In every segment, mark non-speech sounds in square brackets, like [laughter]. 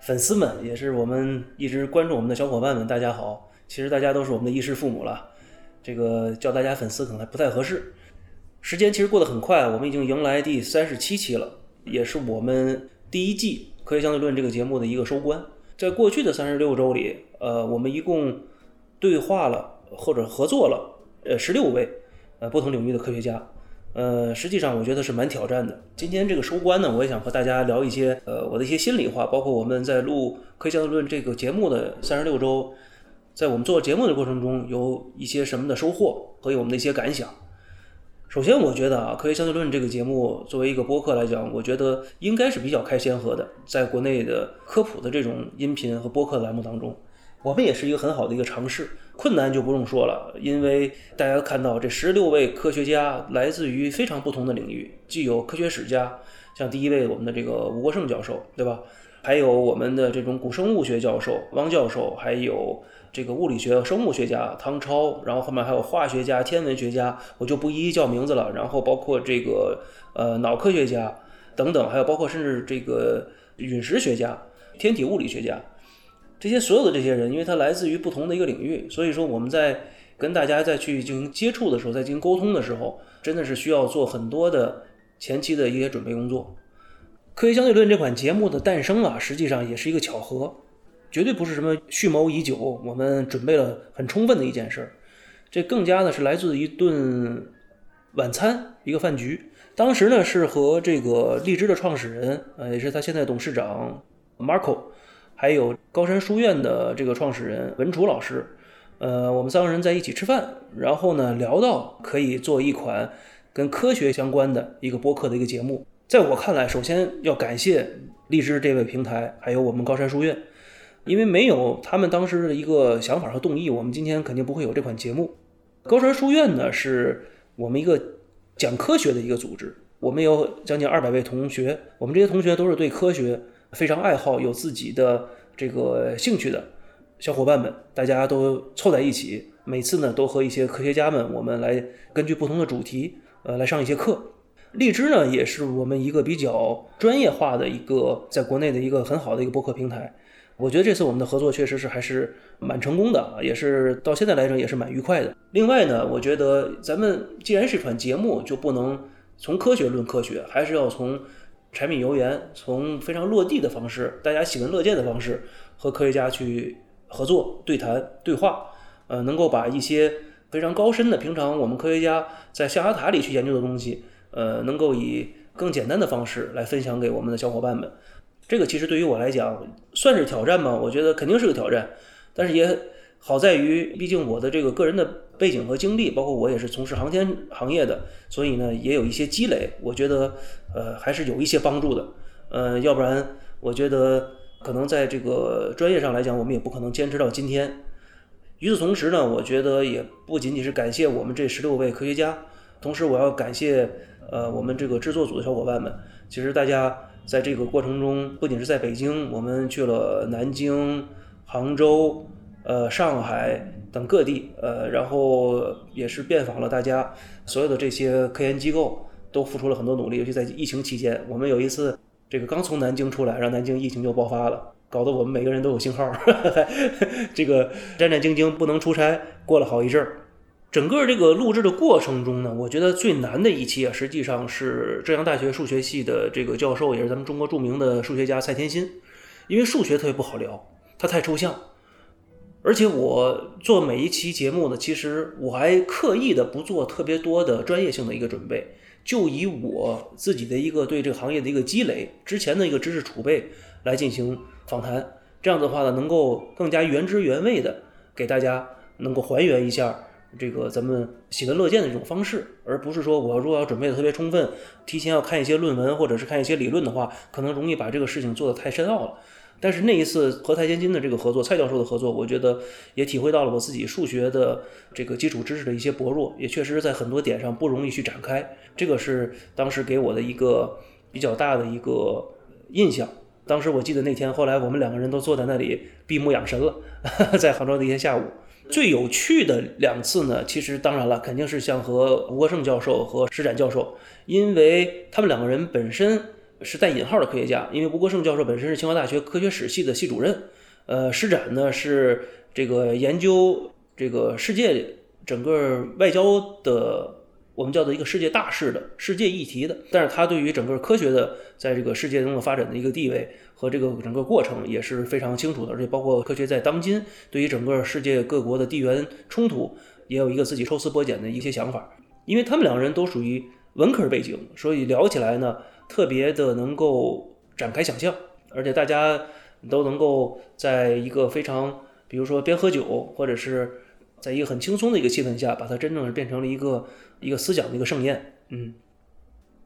粉丝们，也是我们一直关注我们的小伙伴们，大家好！其实大家都是我们的衣食父母了，这个叫大家粉丝可能还不太合适。时间其实过得很快，我们已经迎来第三十七期了，也是我们第一季《科学相对论》这个节目的一个收官。在过去的三十六周里，呃，我们一共对话了或者合作了呃十六位呃不同领域的科学家，呃，实际上我觉得是蛮挑战的。今天这个收官呢，我也想和大家聊一些呃我的一些心里话，包括我们在录《科学相对论》这个节目的三十六周，在我们做节目的过程中有一些什么的收获和我们的一些感想。首先，我觉得啊，《科学相对论》这个节目作为一个播客来讲，我觉得应该是比较开先河的，在国内的科普的这种音频和播客栏目当中，我们也是一个很好的一个尝试。困难就不用说了，因为大家看到这十六位科学家来自于非常不同的领域，既有科学史家，像第一位我们的这个吴国胜教授，对吧？还有我们的这种古生物学教授汪教授，还有这个物理学、生物学家汤超，然后后面还有化学家、天文学家，我就不一一叫名字了。然后包括这个呃脑科学家等等，还有包括甚至这个陨石学家、天体物理学家，这些所有的这些人，因为他来自于不同的一个领域，所以说我们在跟大家再去进行接触的时候，在进行沟通的时候，真的是需要做很多的前期的一些准备工作。科学相对论这款节目的诞生啊，实际上也是一个巧合，绝对不是什么蓄谋已久，我们准备了很充分的一件事儿。这更加呢是来自一顿晚餐，一个饭局。当时呢是和这个荔枝的创始人，呃，也是他现在董事长 Marco，还有高山书院的这个创始人文楚老师，呃，我们三个人在一起吃饭，然后呢聊到可以做一款跟科学相关的一个播客的一个节目。在我看来，首先要感谢荔枝这位平台，还有我们高山书院，因为没有他们当时的一个想法和动议，我们今天肯定不会有这款节目。高山书院呢，是我们一个讲科学的一个组织，我们有将近二百位同学，我们这些同学都是对科学非常爱好、有自己的这个兴趣的小伙伴们，大家都凑在一起，每次呢都和一些科学家们，我们来根据不同的主题，呃，来上一些课。荔枝呢，也是我们一个比较专业化的一个在国内的一个很好的一个播客平台。我觉得这次我们的合作确实是还是蛮成功的啊，也是到现在来讲也是蛮愉快的。另外呢，我觉得咱们既然是一款节目，就不能从科学论科学，还是要从柴米油盐，从非常落地的方式，大家喜闻乐见的方式和科学家去合作、对谈、对话，呃，能够把一些非常高深的平常我们科学家在象牙塔里去研究的东西。呃，能够以更简单的方式来分享给我们的小伙伴们，这个其实对于我来讲算是挑战吗？我觉得肯定是个挑战，但是也好在于，毕竟我的这个个人的背景和经历，包括我也是从事航天行业的，所以呢也有一些积累，我觉得呃还是有一些帮助的。呃，要不然我觉得可能在这个专业上来讲，我们也不可能坚持到今天。与此同时呢，我觉得也不仅仅是感谢我们这十六位科学家，同时我要感谢。呃，我们这个制作组的小伙伴们，其实大家在这个过程中，不仅是在北京，我们去了南京、杭州、呃上海等各地，呃，然后也是遍访了大家所有的这些科研机构，都付出了很多努力。尤其在疫情期间，我们有一次这个刚从南京出来，让南京疫情就爆发了，搞得我们每个人都有信号，[laughs] 这个战战兢兢不能出差，过了好一阵儿。整个这个录制的过程中呢，我觉得最难的一期啊，实际上是浙江大学数学系的这个教授，也是咱们中国著名的数学家蔡天新。因为数学特别不好聊，它太抽象，而且我做每一期节目呢，其实我还刻意的不做特别多的专业性的一个准备，就以我自己的一个对这个行业的一个积累，之前的一个知识储备来进行访谈。这样的话呢，能够更加原汁原味的给大家能够还原一下。这个咱们喜闻乐见的这种方式，而不是说我如果要准备的特别充分，提前要看一些论文或者是看一些理论的话，可能容易把这个事情做得太深奥了。但是那一次和蔡建金的这个合作，蔡教授的合作，我觉得也体会到了我自己数学的这个基础知识的一些薄弱，也确实在很多点上不容易去展开。这个是当时给我的一个比较大的一个印象。当时我记得那天，后来我们两个人都坐在那里闭目养神了，[laughs] 在杭州的一天下午。最有趣的两次呢，其实当然了，肯定是像和吴国胜教授和施展教授，因为他们两个人本身。是带引号的科学家，因为吴国胜教授本身是清华大学科学史系的系主任，呃，施展呢是这个研究这个世界整个外交的，我们叫做一个世界大事的世界议题的，但是他对于整个科学的在这个世界中的发展的一个地位和这个整个过程也是非常清楚的，而且包括科学在当今对于整个世界各国的地缘冲突也有一个自己抽丝剥茧的一些想法，因为他们两个人都属于文科背景，所以聊起来呢。特别的能够展开想象，而且大家都能够在一个非常，比如说边喝酒，或者是在一个很轻松的一个气氛下，把它真正是变成了一个一个思想的一个盛宴。嗯，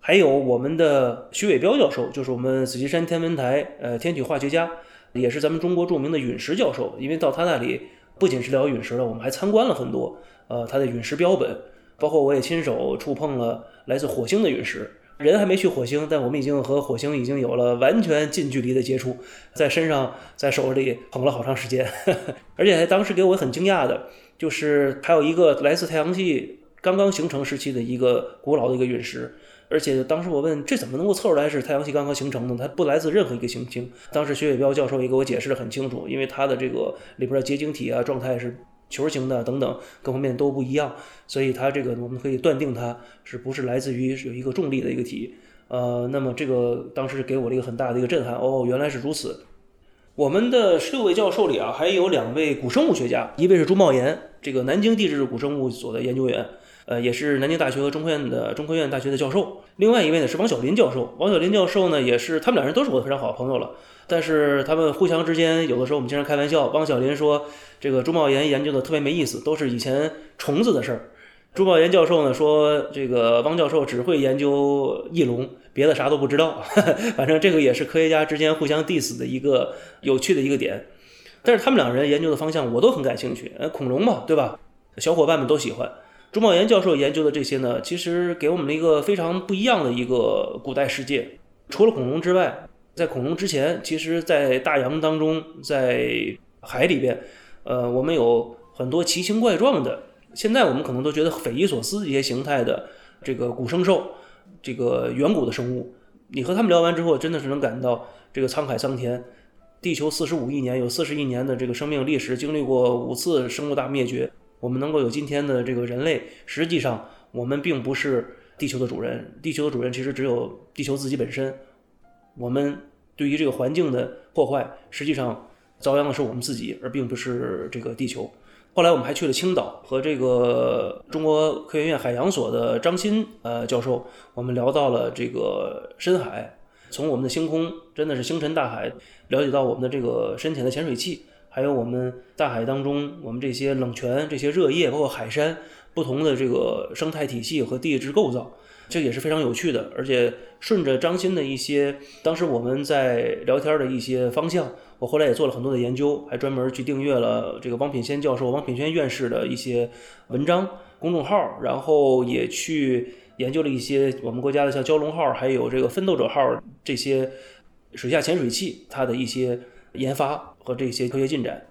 还有我们的徐伟彪教授，就是我们紫金山天文台呃天体化学家，也是咱们中国著名的陨石教授。因为到他那里不仅是聊陨石了，我们还参观了很多呃他的陨石标本，包括我也亲手触碰了来自火星的陨石。人还没去火星，但我们已经和火星已经有了完全近距离的接触，在身上、在手里捧了好长时间。[laughs] 而且当时给我很惊讶的，就是还有一个来自太阳系刚刚形成时期的一个古老的一个陨石。而且当时我问，这怎么能够测出来是太阳系刚刚形成的？它不来自任何一个行星。当时薛伟彪教授也给我解释的很清楚，因为它的这个里边的结晶体啊状态是。球形的等等各方面都不一样，所以它这个我们可以断定它是不是来自于有一个重力的一个体。呃，那么这个当时给我了一个很大的一个震撼。哦，原来是如此。我们的十六位教授里啊，还有两位古生物学家，一位是朱茂炎，这个南京地质古生物所的研究员，呃，也是南京大学和中科院的中科院大学的教授。另外一位呢是王小林教授，王小林教授呢也是他们两人都是我的非常好的朋友了。但是他们互相之间，有的时候我们经常开玩笑。汪小林说：“这个朱茂炎研究的特别没意思，都是以前虫子的事儿。”朱茂炎教授呢说：“这个汪教授只会研究翼龙，别的啥都不知道。[laughs] ”反正这个也是科学家之间互相 diss 的一个有趣的一个点。但是他们两人研究的方向我都很感兴趣，呃，恐龙嘛，对吧？小伙伴们都喜欢。朱茂炎教授研究的这些呢，其实给我们了一个非常不一样的一个古代世界。除了恐龙之外，在恐龙之前，其实，在大洋当中，在海里边，呃，我们有很多奇形怪状的，现在我们可能都觉得匪夷所思一些形态的这个古生兽，这个远古的生物。你和他们聊完之后，真的是能感到这个沧海桑田。地球四十五亿年，有四十亿年的这个生命历史，经历过五次生物大灭绝，我们能够有今天的这个人类，实际上我们并不是地球的主人，地球的主人其实只有地球自己本身。我们对于这个环境的破坏，实际上遭殃的是我们自己，而并不是这个地球。后来我们还去了青岛，和这个中国科学院海洋所的张欣呃教授，我们聊到了这个深海，从我们的星空，真的是星辰大海，了解到我们的这个深浅的潜水器，还有我们大海当中我们这些冷泉、这些热液，包括海山不同的这个生态体系和地质构造。这也是非常有趣的，而且顺着张欣的一些当时我们在聊天的一些方向，我后来也做了很多的研究，还专门去订阅了这个汪品先教授、汪品轩院士的一些文章公众号，然后也去研究了一些我们国家的像蛟龙号，还有这个奋斗者号这些水下潜水器它的一些研发和这些科学进展，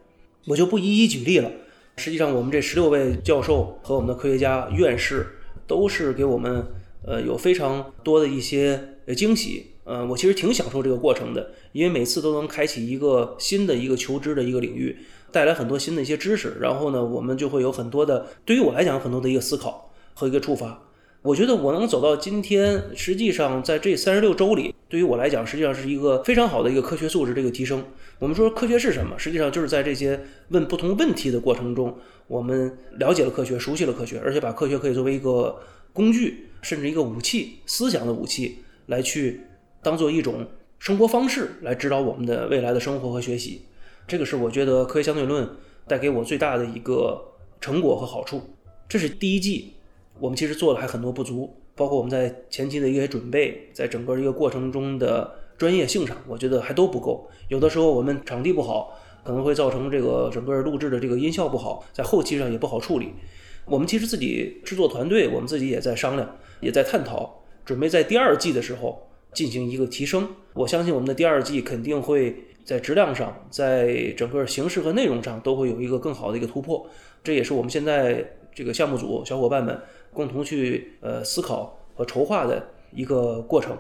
我就不一一举例了。实际上，我们这十六位教授和我们的科学家、院士都是给我们。呃，有非常多的一些惊喜，呃，我其实挺享受这个过程的，因为每次都能开启一个新的一个求知的一个领域，带来很多新的一些知识，然后呢，我们就会有很多的，对于我来讲，很多的一个思考和一个触发。我觉得我能走到今天，实际上在这三十六周里，对于我来讲，实际上是一个非常好的一个科学素质这个提升。我们说科学是什么？实际上就是在这些问不同问题的过程中，我们了解了科学，熟悉了科学，而且把科学可以作为一个工具。甚至一个武器，思想的武器，来去当做一种生活方式来指导我们的未来的生活和学习。这个是我觉得科学相对论带给我最大的一个成果和好处。这是第一季，我们其实做的还很多不足，包括我们在前期的一些准备，在整个一个过程中的专业性上，我觉得还都不够。有的时候我们场地不好，可能会造成这个整个录制的这个音效不好，在后期上也不好处理。我们其实自己制作团队，我们自己也在商量，也在探讨，准备在第二季的时候进行一个提升。我相信我们的第二季肯定会在质量上，在整个形式和内容上都会有一个更好的一个突破。这也是我们现在这个项目组小伙伴们共同去呃思考和筹划的一个过程。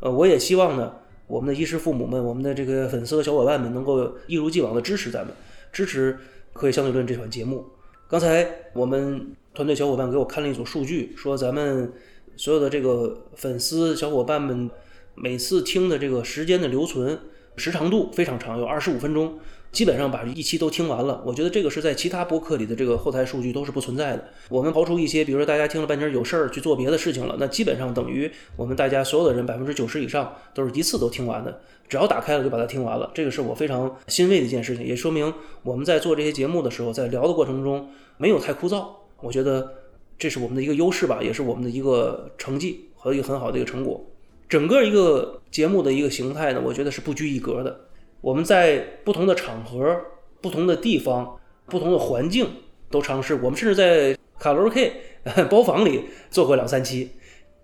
呃，我也希望呢，我们的衣食父母们，我们的这个粉丝和小伙伴们能够一如既往的支持咱们，支持《科学相对论》这款节目。刚才我们团队小伙伴给我看了一组数据，说咱们所有的这个粉丝小伙伴们每次听的这个时间的留存时长度非常长，有二十五分钟。基本上把一期都听完了，我觉得这个是在其他播客里的这个后台数据都是不存在的。我们刨出一些，比如说大家听了半截有事儿去做别的事情了，那基本上等于我们大家所有的人百分之九十以上都是一次都听完的，只要打开了就把它听完了。这个是我非常欣慰的一件事情，也说明我们在做这些节目的时候，在聊的过程中没有太枯燥。我觉得这是我们的一个优势吧，也是我们的一个成绩和一个很好的一个成果。整个一个节目的一个形态呢，我觉得是不拘一格的。我们在不同的场合、不同的地方、不同的环境都尝试。我们甚至在卡罗 K [laughs] 包房里做过两三期。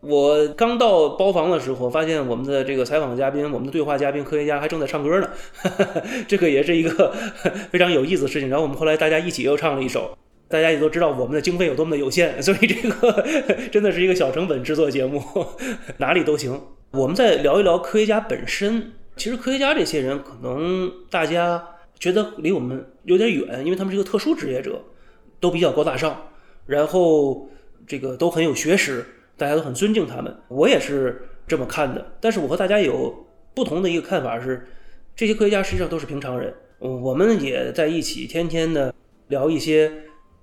我刚到包房的时候，发现我们的这个采访嘉宾、我们的对话嘉宾、科学家还正在唱歌呢，[laughs] 这个也是一个 [laughs] 非常有意思的事情。然后我们后来大家一起又唱了一首。大家也都知道我们的经费有多么的有限，所以这个真的是一个小成本制作节目，哪里都行。我们再聊一聊科学家本身。其实科学家这些人，可能大家觉得离我们有点远，因为他们是一个特殊职业者，都比较高大上，然后这个都很有学识，大家都很尊敬他们。我也是这么看的。但是我和大家有不同的一个看法是，这些科学家实际上都是平常人。我们也在一起，天天的聊一些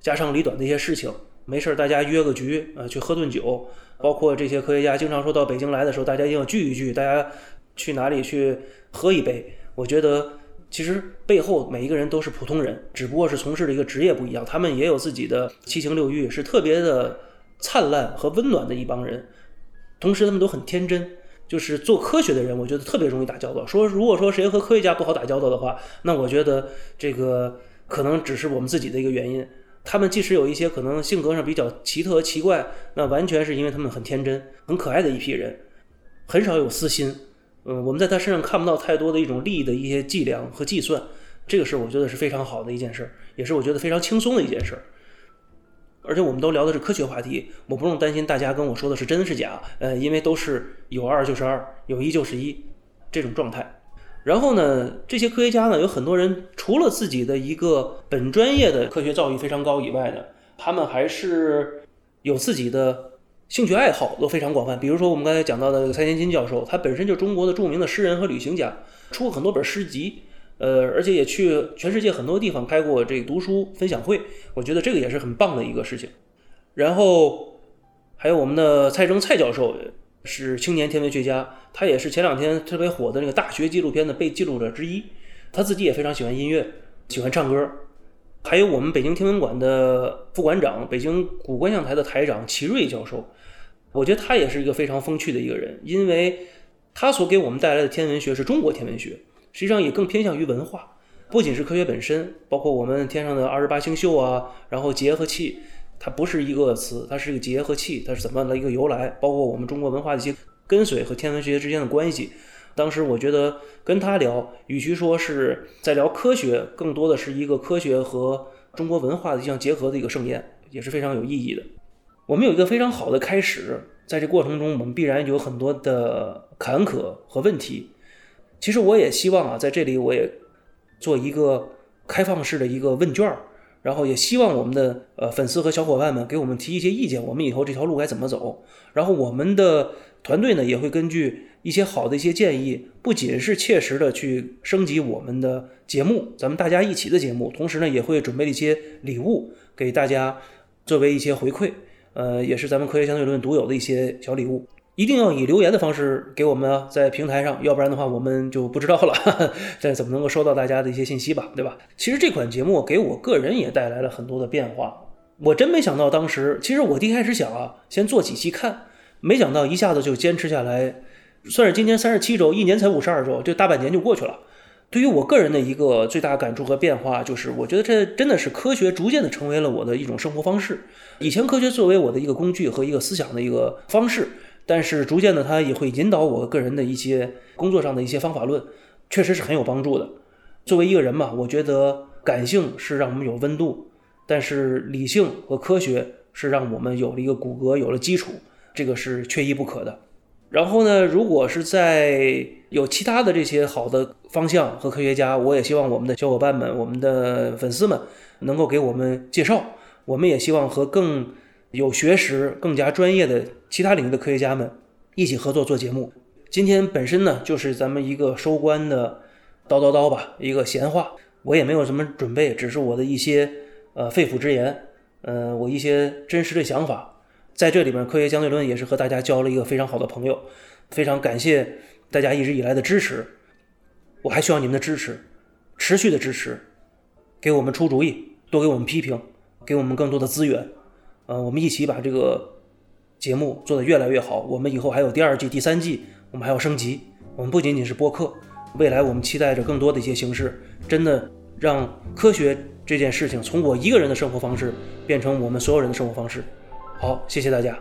家长里短的一些事情。没事儿，大家约个局啊，去喝顿酒。包括这些科学家经常说到北京来的时候，大家一定要聚一聚，大家。去哪里去喝一杯？我觉得其实背后每一个人都是普通人，只不过是从事的一个职业不一样。他们也有自己的七情六欲，是特别的灿烂和温暖的一帮人。同时，他们都很天真。就是做科学的人，我觉得特别容易打交道。说如果说谁和科学家不好打交道的话，那我觉得这个可能只是我们自己的一个原因。他们即使有一些可能性格上比较奇特奇怪，那完全是因为他们很天真、很可爱的一批人，很少有私心。嗯，我们在他身上看不到太多的一种利益的一些计量和计算，这个是我觉得是非常好的一件事儿，也是我觉得非常轻松的一件事儿。而且我们都聊的是科学话题，我不用担心大家跟我说的是真是假，呃，因为都是有二就是二，有一就是一这种状态。然后呢，这些科学家呢，有很多人除了自己的一个本专业的科学造诣非常高以外呢，他们还是有自己的。兴趣爱好都非常广泛，比如说我们刚才讲到的这个蔡天金教授，他本身就中国的著名的诗人和旅行家，出过很多本诗集，呃，而且也去全世界很多地方开过这读书分享会，我觉得这个也是很棒的一个事情。然后还有我们的蔡征蔡教授是青年天文学家，他也是前两天特别火的那个大学纪录片的被记录者之一，他自己也非常喜欢音乐，喜欢唱歌。还有我们北京天文馆的副馆长，北京古观象台的台长齐瑞教授。我觉得他也是一个非常风趣的一个人，因为他所给我们带来的天文学是中国天文学，实际上也更偏向于文化，不仅是科学本身，包括我们天上的二十八星宿啊，然后节和气，它不是一个词，它是一个节和气，它是怎么样的一个由来，包括我们中国文化的一些跟随和天文学之间的关系。当时我觉得跟他聊，与其说是在聊科学，更多的是一个科学和中国文化的相结合的一个盛宴，也是非常有意义的。我们有一个非常好的开始，在这过程中，我们必然有很多的坎坷和问题。其实我也希望啊，在这里我也做一个开放式的一个问卷儿，然后也希望我们的呃粉丝和小伙伴们给我们提一些意见，我们以后这条路该怎么走。然后我们的团队呢也会根据一些好的一些建议，不仅是切实的去升级我们的节目，咱们大家一起的节目，同时呢也会准备一些礼物给大家作为一些回馈。呃，也是咱们科学相对论独有的一些小礼物，一定要以留言的方式给我们在平台上，要不然的话我们就不知道了，[laughs] 这怎么能够收到大家的一些信息吧，对吧？其实这款节目给我个人也带来了很多的变化，我真没想到当时，其实我一开始想啊，先做几期看，没想到一下子就坚持下来，算是今年三十七周，一年才五十二周，就大半年就过去了。对于我个人的一个最大感触和变化，就是我觉得这真的是科学逐渐的成为了我的一种生活方式。以前科学作为我的一个工具和一个思想的一个方式，但是逐渐的它也会引导我个人的一些工作上的一些方法论，确实是很有帮助的。作为一个人嘛，我觉得感性是让我们有温度，但是理性和科学是让我们有了一个骨骼，有了基础，这个是缺一不可的。然后呢，如果是在有其他的这些好的方向和科学家，我也希望我们的小伙伴们、我们的粉丝们能够给我们介绍。我们也希望和更有学识、更加专业的其他领域的科学家们一起合作做节目。今天本身呢，就是咱们一个收官的叨叨叨吧，一个闲话。我也没有什么准备，只是我的一些呃肺腑之言，呃，我一些真实的想法。在这里面，科学相对论也是和大家交了一个非常好的朋友，非常感谢大家一直以来的支持，我还需要你们的支持，持续的支持，给我们出主意，多给我们批评，给我们更多的资源，呃，我们一起把这个节目做得越来越好。我们以后还有第二季、第三季，我们还要升级。我们不仅仅是播客，未来我们期待着更多的一些形式，真的让科学这件事情从我一个人的生活方式变成我们所有人的生活方式。好，谢谢大家。